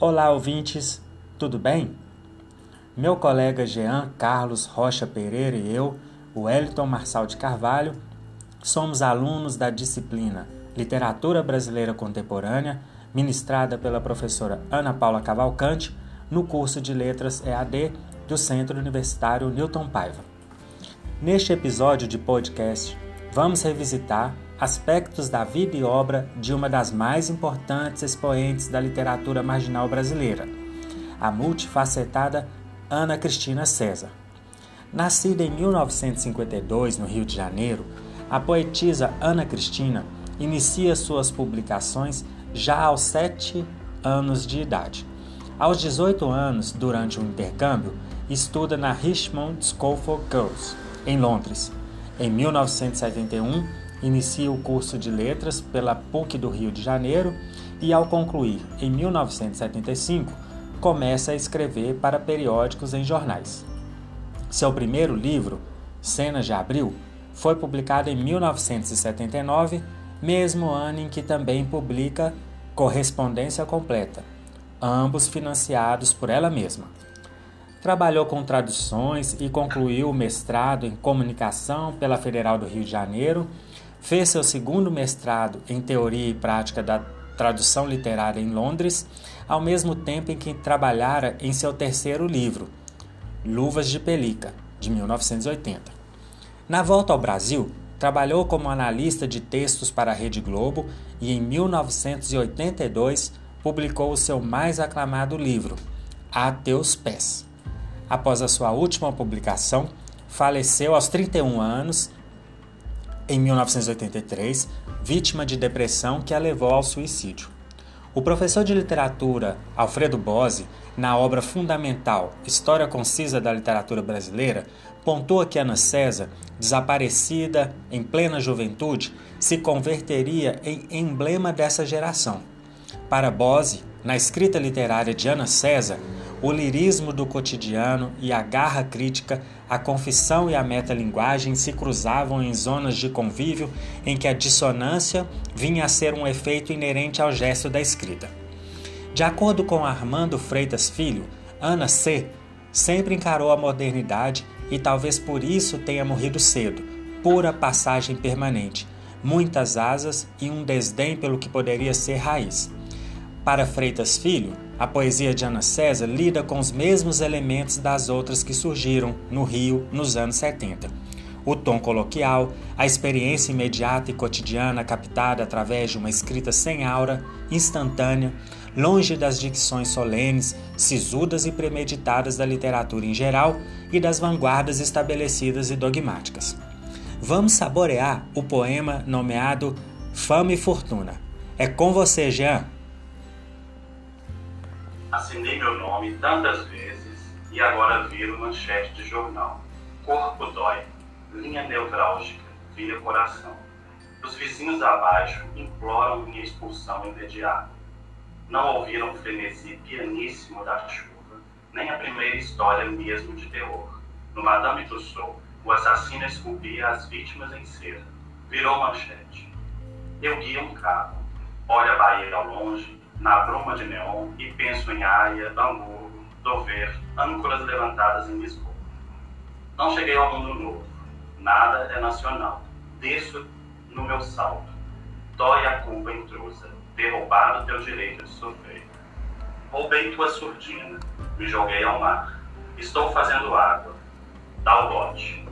Olá, ouvintes, tudo bem? Meu colega Jean Carlos Rocha Pereira e eu, o Wellington Marçal de Carvalho, somos alunos da disciplina Literatura Brasileira Contemporânea, ministrada pela professora Ana Paula Cavalcante, no curso de Letras EAD do Centro Universitário Newton Paiva. Neste episódio de podcast, vamos revisitar aspectos da vida e obra de uma das mais importantes expoentes da literatura marginal brasileira, a multifacetada Ana Cristina César. Nascida em 1952 no Rio de Janeiro, a poetisa Ana Cristina inicia suas publicações já aos sete anos de idade. Aos 18 anos, durante um intercâmbio, estuda na Richmond School for Girls, em Londres. Em 1971, Inicia o curso de letras pela PUC do Rio de Janeiro e, ao concluir em 1975, começa a escrever para periódicos em jornais. Seu primeiro livro, Cenas de Abril, foi publicado em 1979, mesmo ano em que também publica Correspondência Completa, ambos financiados por ela mesma. Trabalhou com traduções e concluiu o mestrado em comunicação pela Federal do Rio de Janeiro Fez seu segundo mestrado em Teoria e Prática da Tradução Literária em Londres, ao mesmo tempo em que trabalhara em seu terceiro livro, Luvas de Pelica, de 1980. Na volta ao Brasil, trabalhou como analista de textos para a Rede Globo e, em 1982, publicou o seu mais aclamado livro, A Teus Pés. Após a sua última publicação, faleceu aos 31 anos em 1983, vítima de depressão que a levou ao suicídio. O professor de literatura Alfredo Bose, na obra fundamental História Concisa da Literatura Brasileira, pontua que Ana César, desaparecida em plena juventude, se converteria em emblema dessa geração. Para Bose, na escrita literária de Ana César, o lirismo do cotidiano e a garra crítica, a confissão e a metalinguagem se cruzavam em zonas de convívio em que a dissonância vinha a ser um efeito inerente ao gesto da escrita. De acordo com Armando Freitas Filho, Ana C. sempre encarou a modernidade e talvez por isso tenha morrido cedo, pura passagem permanente, muitas asas e um desdém pelo que poderia ser raiz. Para Freitas Filho, a poesia de Ana César lida com os mesmos elementos das outras que surgiram no Rio nos anos 70. O tom coloquial, a experiência imediata e cotidiana captada através de uma escrita sem aura, instantânea, longe das dicções solenes, sisudas e premeditadas da literatura em geral e das vanguardas estabelecidas e dogmáticas. Vamos saborear o poema nomeado Fama e Fortuna. É com você, Jean! Assinei meu nome tantas vezes e agora viro manchete de jornal. Corpo dói, linha nevrálgica, vira coração. Os vizinhos abaixo imploram minha expulsão imediata. Não ouviram o frenesi pianíssimo da chuva, nem a primeira história mesmo de terror. No Madame Tussauds, o assassino esculpia as vítimas em cera. Virou manchete. Eu guio um carro, olha a Bahia ao longe, na bruma de neon e penso em Haia, Hamburgo, Dover, âncoras levantadas em Lisboa. Não cheguei ao mundo novo. Nada é nacional. Desço no meu salto. Dói a culpa intrusa. Ter roubado teu direito de sofrer. Roubei tua surdina. Me joguei ao mar. Estou fazendo água. Dá o bote.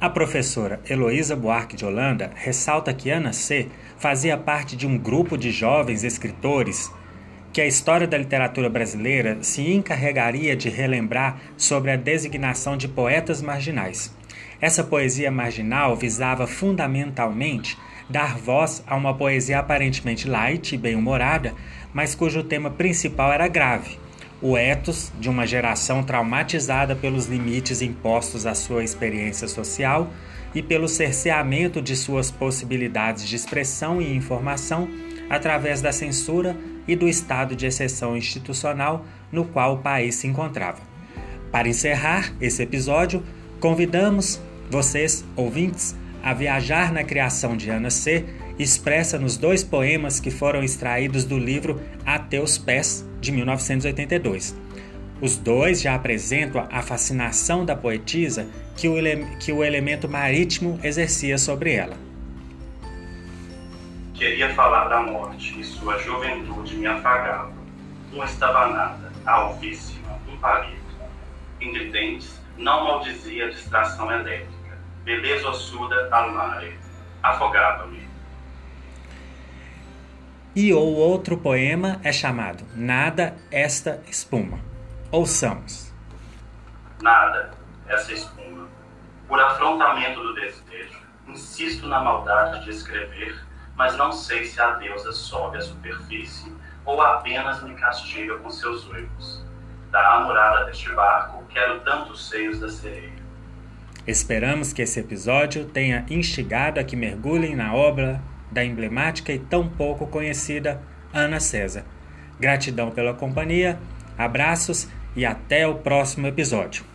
A professora Heloísa Buarque de Holanda ressalta que Ana C fazia parte de um grupo de jovens escritores que a história da literatura brasileira se encarregaria de relembrar sobre a designação de poetas marginais. Essa poesia marginal visava fundamentalmente dar voz a uma poesia aparentemente light e bem-humorada, mas cujo tema principal era grave, o ethos de uma geração traumatizada pelos limites impostos à sua experiência social e pelo cerceamento de suas possibilidades de expressão e informação através da censura e do estado de exceção institucional no qual o país se encontrava. Para encerrar esse episódio, convidamos vocês, ouvintes, a viajar na criação de Ana C expressa nos dois poemas que foram extraídos do livro A Teus Pés, de 1982. Os dois já apresentam a fascinação da poetisa que o, que o elemento marítimo exercia sobre ela. Queria falar da morte e sua juventude me afagava. Uma estabanada, alvíssima, um palito. Entre dentes, não maldizia a distração elétrica. Beleza ossuda al mare. Afogava-me. E o outro poema é chamado Nada esta espuma. Ouçamos. Nada essa espuma. Por afrontamento do desejo, insisto na maldade de escrever, mas não sei se a deusa sobe à superfície ou apenas me castiga com seus uivos. Da amurada deste barco, quero tantos seios da sereia. Esperamos que esse episódio tenha instigado a que mergulhem na obra da emblemática e tão pouco conhecida Ana César. Gratidão pela companhia, abraços e até o próximo episódio.